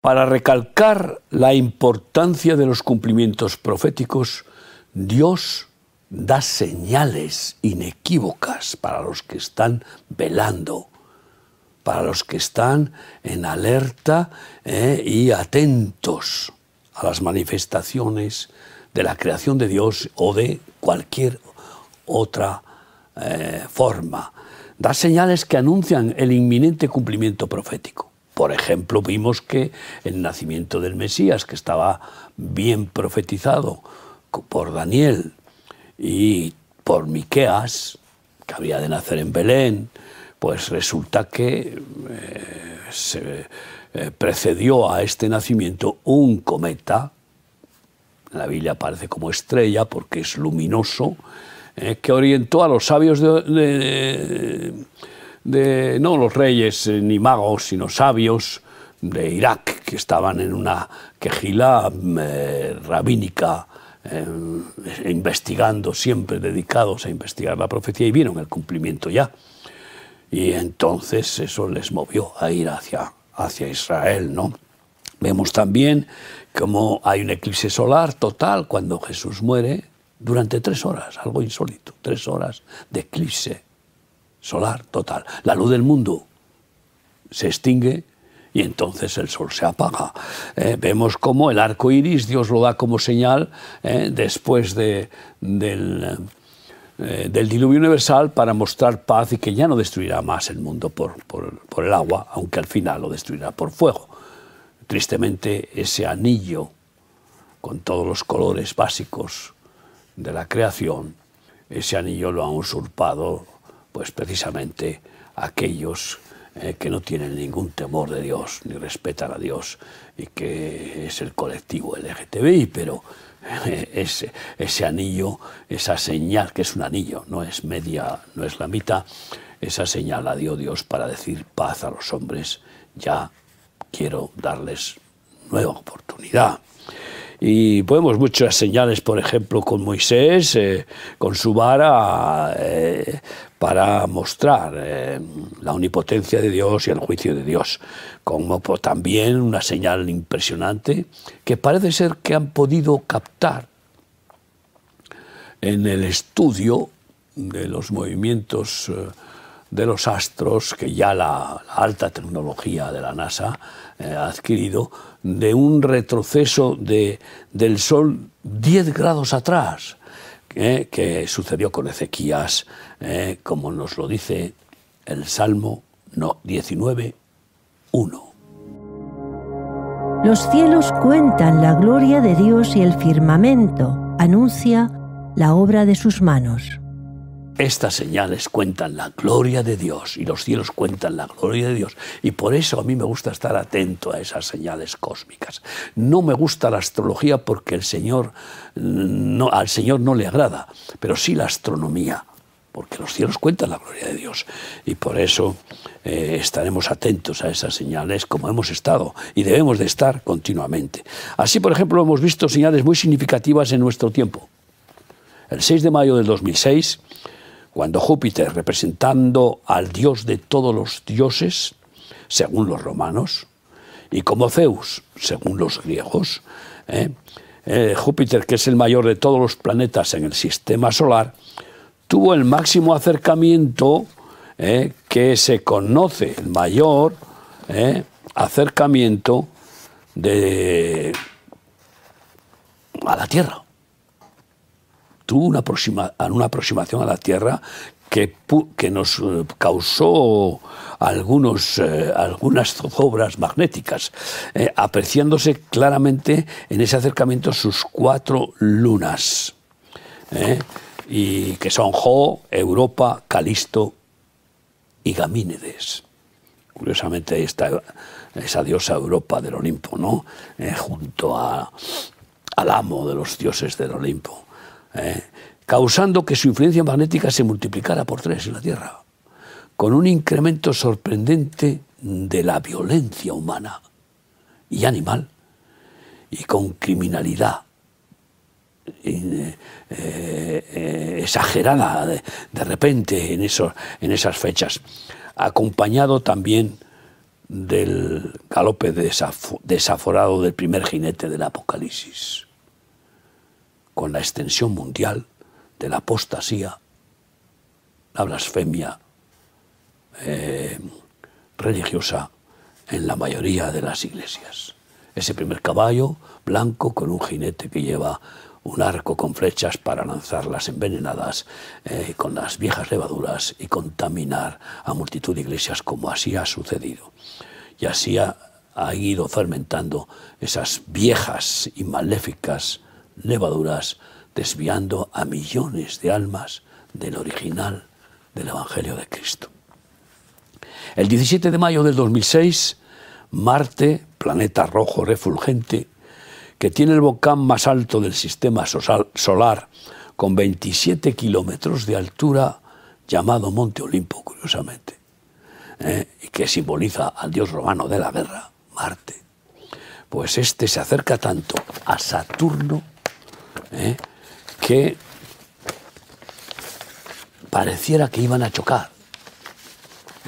Para recalcar la importancia de los cumplimientos proféticos, Dios da señales inequívocas para los que están velando, para los que están en alerta eh, y atentos a las manifestaciones de la creación de Dios o de cualquier otra eh, forma. Da señales que anuncian el inminente cumplimiento profético. Por ejemplo, vimos que el nacimiento del Mesías, que estaba bien profetizado por Daniel y por Miqueas, que había de nacer en Belén, pues resulta que eh, se eh, precedió a este nacimiento un cometa, la Biblia aparece como estrella porque es luminoso, eh, que orientó a los sabios de no los reyes eh, ni magos, sino sabios de Irak, que estaban en una quejila eh, rabínica, eh, investigando, siempre dedicados a investigar la profecía, y vieron el cumplimiento ya. Y entonces eso les movió a ir hacia, hacia Israel, ¿no? Vemos también cómo hay un eclipse solar total cuando Jesús muere durante tres horas, algo insólito, tres horas de eclipse solar total. La luz del mundo se extingue y entonces el sol se apaga. Eh, vemos cómo el arco iris Dios lo da como señal eh, después de, del, eh, del, diluvio universal para mostrar paz y que ya no destruirá más el mundo por, por el agua, aunque al final lo destruirá por fuego. Tristemente, ese anillo con todos los colores básicos de la creación, ese anillo lo han usurpado pues precisamente aquellos eh, que no tienen ningún temor de Dios ni respetan a Dios y que es el colectivo LGTBI, pero eh, ese, ese anillo, esa señal, que es un anillo, no es media, no es la mitad, esa señal la dio Dios para decir paz a los hombres, ya quiero darles nueva oportunidad. Y podemos muchas señales, por ejemplo, con Moisés, eh, con su vara, para mostrar eh, la omnipotencia de Dios y el juicio de Dios. Como también una señal impresionante que parece ser que han podido captar en el estudio de los movimientos de los astros que ya la, alta tecnología de la NASA eh, ha adquirido, de un retroceso de, del Sol 10 grados atrás, eh, que sucedió con Ezequías, eh, como nos lo dice el Salmo no, 19, 1. Los cielos cuentan la gloria de Dios y el firmamento anuncia la obra de sus manos. Estas señales cuentan la gloria de Dios y los cielos cuentan la gloria de Dios. Y por eso a mí me gusta estar atento a esas señales cósmicas. No me gusta la astrología porque no, al Señor no le agrada, pero sí la astronomía, porque los cielos cuentan la gloria de Dios. Y por eso eh, estaremos atentos a esas señales como hemos estado y debemos de estar continuamente. Así, por ejemplo, hemos visto señales muy significativas en nuestro tiempo. El 6 de mayo del 2006, cuando Júpiter, representando al dios de todos los dioses, según los romanos, y como Zeus, según los griegos, ¿eh? Eh, Júpiter, que es el mayor de todos los planetas en el sistema solar, tuvo el máximo acercamiento ¿eh? que se conoce, el mayor acercamiento de, a la Tierra tuvo una, aproximación a la Tierra que, que nos eh, causó algunos, eh, algunas zozobras magnéticas, eh, apreciándose claramente en ese acercamiento sus cuatro lunas, y que son Jo, Europa, Calisto y Gamínedes. Curiosamente está esa diosa Europa del Olimpo, ¿no? junto a, al amo de los dioses del Olimpo. ¿Eh? causando que su influencia magnética se multiplicara por tres en la Tierra, con un incremento sorprendente de la violencia humana y animal, y con criminalidad eh, eh, exagerada de, repente en, en esas fechas, acompañado también del galope desaforado del primer jinete del Apocalipsis, con la extensión mundial de la apostasía, la blasfemia eh, religiosa en la mayoría de las iglesias. Ese primer caballo blanco con un jinete que lleva un arco con flechas para lanzarlas envenenadas eh, con las viejas levaduras y contaminar a multitud de iglesias como así ha sucedido. Y así ha ido fermentando esas viejas y maléficas levaduras, desviando a millones de almas del original del Evangelio de Cristo. El 17 de mayo del 2006, Marte, planeta rojo refulgente, que tiene el volcán más alto del sistema solar, con 27 kilómetros de altura, llamado Monte Olimpo, curiosamente, ¿eh? y que simboliza al dios romano de la guerra, Marte. Pues este se acerca tanto a Saturno ¿eh? que pareciera que iban a chocar.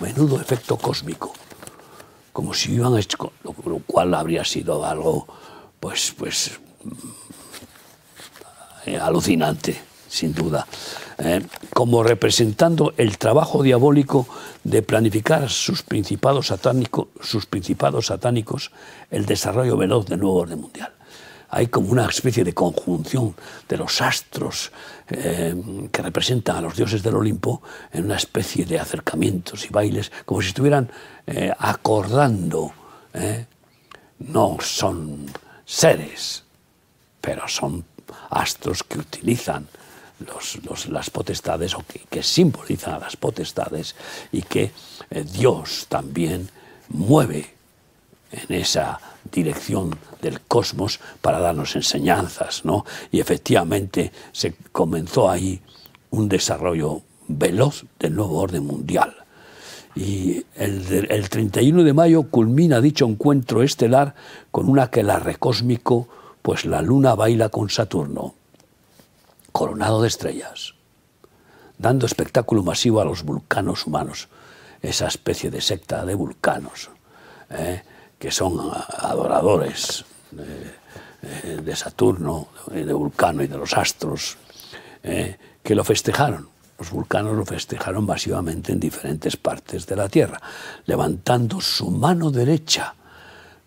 Menudo efecto cósmico, como si iban a lo cual habría sido algo pues, pues eh, alucinante, sin duda, eh, como representando el trabajo diabólico de planificar sus principados, sus principados satánicos el desarrollo veloz del nuevo orden mundial. Hay como una especie de conjunción de los astros eh, que representan a los dioses del Olimpo en una especie de acercamientos y bailes, como si estuvieran acordando. No son seres, pero son astros que utilizan las potestades o que, simbolizan a las potestades y que eh, Dios también mueve en esa dirección del cosmos para darnos enseñanzas, ¿no? Y efectivamente se comenzó ahí un desarrollo veloz del nuevo orden mundial. Y el, el 31 de mayo culmina dicho encuentro estelar con un aquelarre cósmico, pues la luna baila con Saturno, coronado de estrellas, dando espectáculo masivo a los vulcanos humanos, esa especie de secta de vulcanos, ¿eh? Que son adoradores de, de, Saturno, de Vulcano y de los astros, ¿eh? que lo festejaron los vulcanos lo festejaron masivamente en diferentes partes de la Tierra, levantando su mano derecha,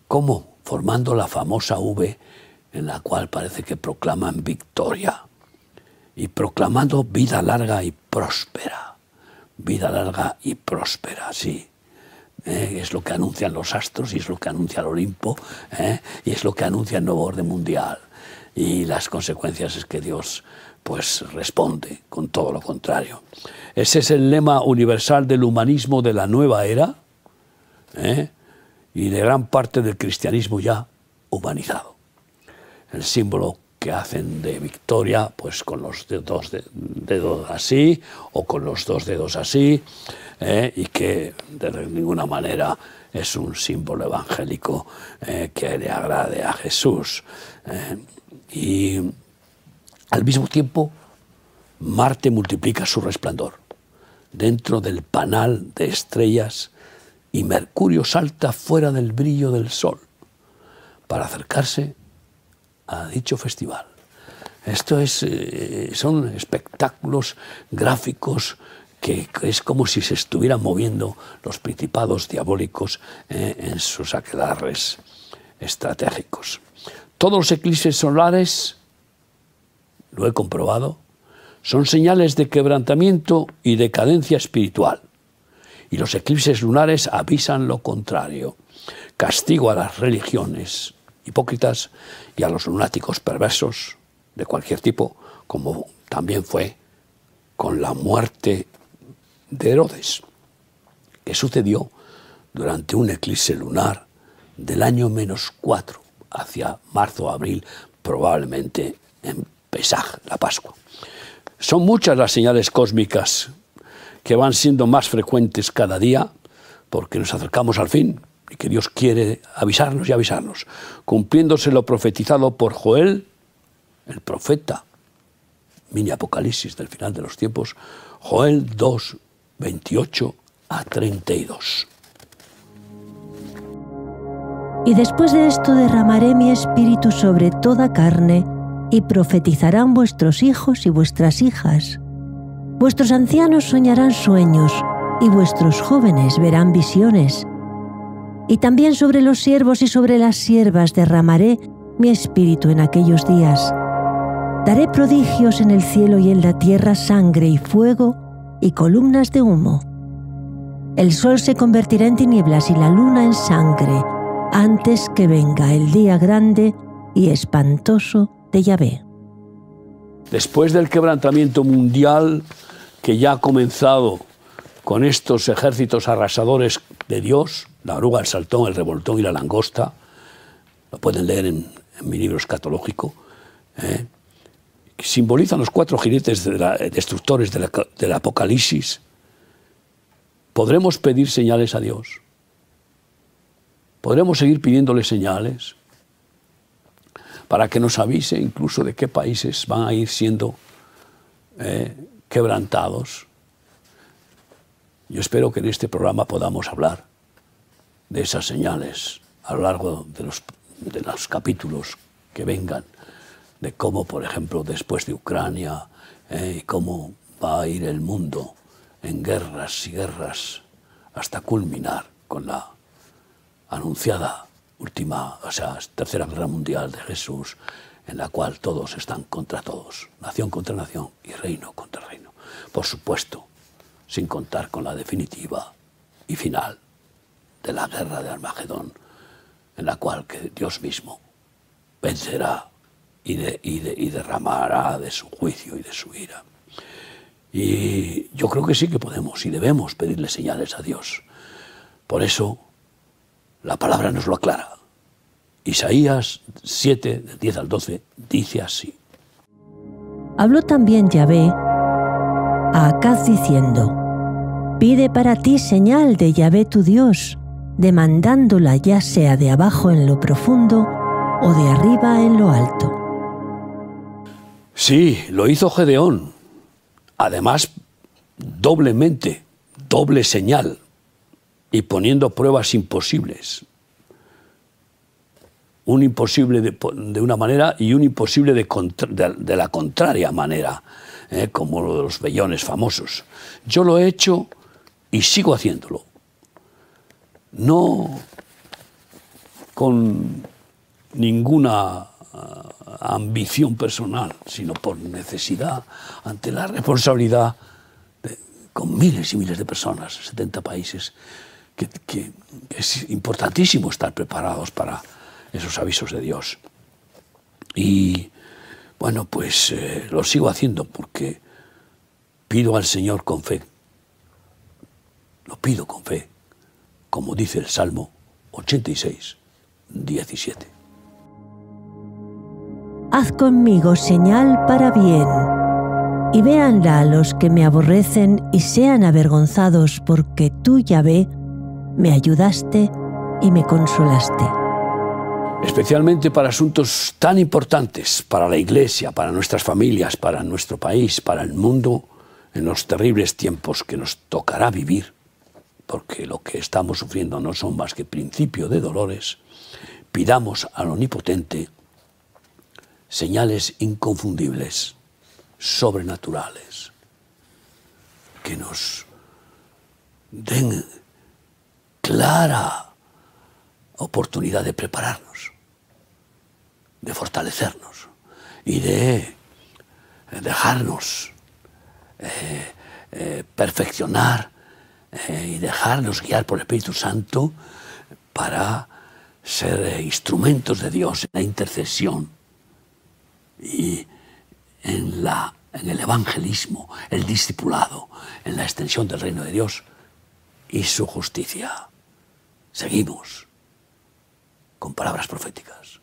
como formando la famosa V en la cual parece que proclaman victoria, y proclamando vida larga y próspera. Vida larga y próspera, sí. Eh, es lo que anuncian los astros y es lo que anuncia el Olimpo eh, y es lo que anuncia el nuevo orden mundial. Y las consecuencias es que Dios pues responde con todo lo contrario. Ese es el lema universal del humanismo de la nueva era ¿eh? y de gran parte del cristianismo ya humanizado. El símbolo que hacen de victoria, pues con los dos dedos así o con los dos dedos así, ¿eh? y que de ninguna manera es un símbolo evangélico ¿eh? que le agrade a Jesús. Y al mismo tiempo, Marte multiplica su resplandor dentro del panal de estrellas y Mercurio salta fuera del brillo del Sol para acercarse a dicho festival. Esto es, eh, son espectáculos gráficos que es como si se estuvieran moviendo los principados diabólicos eh, en sus aquelarres estratégicos. Todos los eclipses solares lo he comprobado, son señales de quebrantamiento y decadencia espiritual. Y los eclipses lunares avisan lo contrario. Castigo a las religiones hipócritas y a los lunáticos perversos de cualquier tipo, como también fue con la muerte de Herodes, que sucedió durante un eclipse lunar del año menos cuatro, hacia marzo-abril, probablemente en Pesaj, la Pascua. Son muchas las señales cósmicas que van siendo más frecuentes cada día porque nos acercamos al fin que Dios quiere avisarnos y avisarnos, cumpliéndose lo profetizado por Joel, el profeta, mini apocalipsis del final de los tiempos, Joel 2, 28 a 32. Y después de esto derramaré mi espíritu sobre toda carne, y profetizarán vuestros hijos y vuestras hijas. Vuestros ancianos soñarán sueños, y vuestros jóvenes verán visiones. Y también sobre los siervos y sobre las siervas derramaré mi espíritu en aquellos días. Daré prodigios en el cielo y en la tierra, sangre y fuego y columnas de humo. El sol se convertirá en tinieblas y la luna en sangre antes que venga el día grande y espantoso de Yahvé. Después del quebrantamiento mundial que ya ha comenzado con estos ejércitos arrasadores de Dios, la oruga, el saltón, el revoltón y la langosta, lo pueden leer en, mi libro escatológico, ¿eh? simbolizan los cuatro jinetes destructores del Apocalipsis, podremos pedir señales a Dios. Podremos seguir pidiéndole señales para que nos avise incluso de qué países van a ir siendo eh, quebrantados. Yo espero que en este programa podamos hablar de esas señales a lo largo de los, de los capítulos que vengan, de cómo, por ejemplo, después de Ucrania, eh, cómo va a ir el mundo en guerras y guerras hasta culminar con la anunciada última, o sea, tercera guerra mundial de Jesús, en la cual todos están contra todos, nación contra nación y reino contra reino. Por supuesto, sin contar con la definitiva y final de la guerra de Armagedón, en la cual que Dios mismo vencerá y, y derramará de su juicio y de su ira. Y yo creo que sí que podemos y debemos pedirle señales a Dios. Por eso la palabra nos lo aclara. Isaías 7, del 10 al 12, dice así. Habló también Yahvé a Acaz diciendo, Pide para ti señal de Yahvé tu Dios, demandándola ya sea de abajo en lo profundo o de arriba en lo alto. Sí, lo hizo Gedeón. Además, doblemente, doble señal, y poniendo pruebas imposibles. Un imposible de, una manera y un imposible de, la contraria manera, ¿eh? como los vellones famosos. Yo lo he hecho y sigo haciéndolo. No con ninguna ah, ambición personal, sino por necesidad ante la responsabilidad con miles y miles de personas, 70 países, que, es importantísimo estar preparados para esos avisos de Dios. Y bueno, pues eh, lo sigo haciendo porque pido al Señor con fe. Lo pido con fe, como dice el Salmo 86, 17. Haz conmigo señal para bien, y véanla los que me aborrecen y sean avergonzados, porque tú, Yahvé, me ayudaste y me consolaste. Especialmente para asuntos tan importantes para la Iglesia, para nuestras familias, para nuestro país, para el mundo, en los terribles tiempos que nos tocará vivir, porque lo que estamos sufriendo no son más que principio de dolores, pidamos al Omnipotente señales inconfundibles, sobrenaturales, que nos den clara oportunidad de prepararnos, de fortalecernos y de dejarnos eh, eh, perfeccionar eh, y dejarnos guiar por el Espíritu Santo para ser instrumentos de Dios en la intercesión y en, la, en el evangelismo, el discipulado, en la extensión del reino de Dios y su justicia seguimos con palabras proféticas.